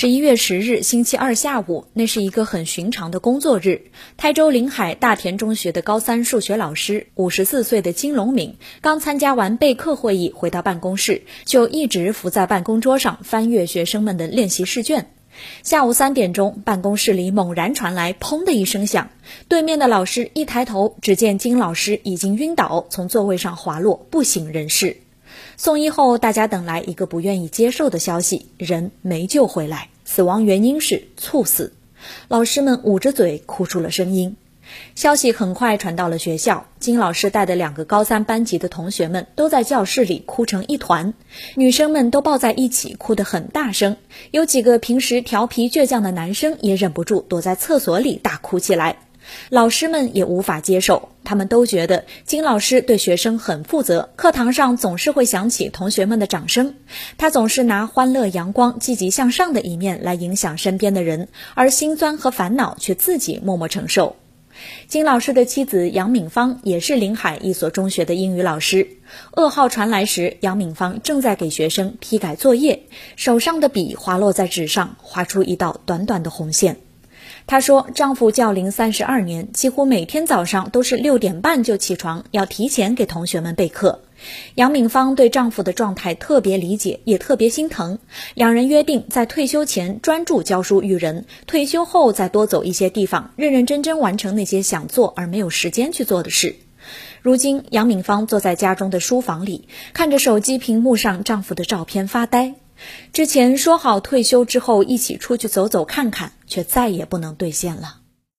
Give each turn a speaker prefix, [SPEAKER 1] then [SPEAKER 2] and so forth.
[SPEAKER 1] 十一月十日，星期二下午，那是一个很寻常的工作日。台州临海大田中学的高三数学老师，五十四岁的金龙敏，刚参加完备课会议，回到办公室，就一直伏在办公桌上翻阅学生们的练习试卷。下午三点钟，办公室里猛然传来“砰”的一声响，对面的老师一抬头，只见金老师已经晕倒，从座位上滑落，不省人事。送医后，大家等来一个不愿意接受的消息：人没救回来，死亡原因是猝死。老师们捂着嘴哭出了声音。消息很快传到了学校，金老师带的两个高三班级的同学们都在教室里哭成一团，女生们都抱在一起哭得很大声，有几个平时调皮倔强的男生也忍不住躲在厕所里大哭起来。老师们也无法接受，他们都觉得金老师对学生很负责，课堂上总是会响起同学们的掌声，他总是拿欢乐、阳光、积极向上的一面来影响身边的人，而心酸和烦恼却自己默默承受。金老师的妻子杨敏芳也是临海一所中学的英语老师，噩耗传来时，杨敏芳正在给学生批改作业，手上的笔滑落在纸上，划出一道短短的红线。她说：“丈夫教龄三十二年，几乎每天早上都是六点半就起床，要提前给同学们备课。”杨敏芳对丈夫的状态特别理解，也特别心疼。两人约定在退休前专注教书育人，退休后再多走一些地方，认认真真完成那些想做而没有时间去做的事。如今，杨敏芳坐在家中的书房里，看着手机屏幕上丈夫的照片发呆。之前说好退休之后一起出去走走看看，却再也不能兑现了。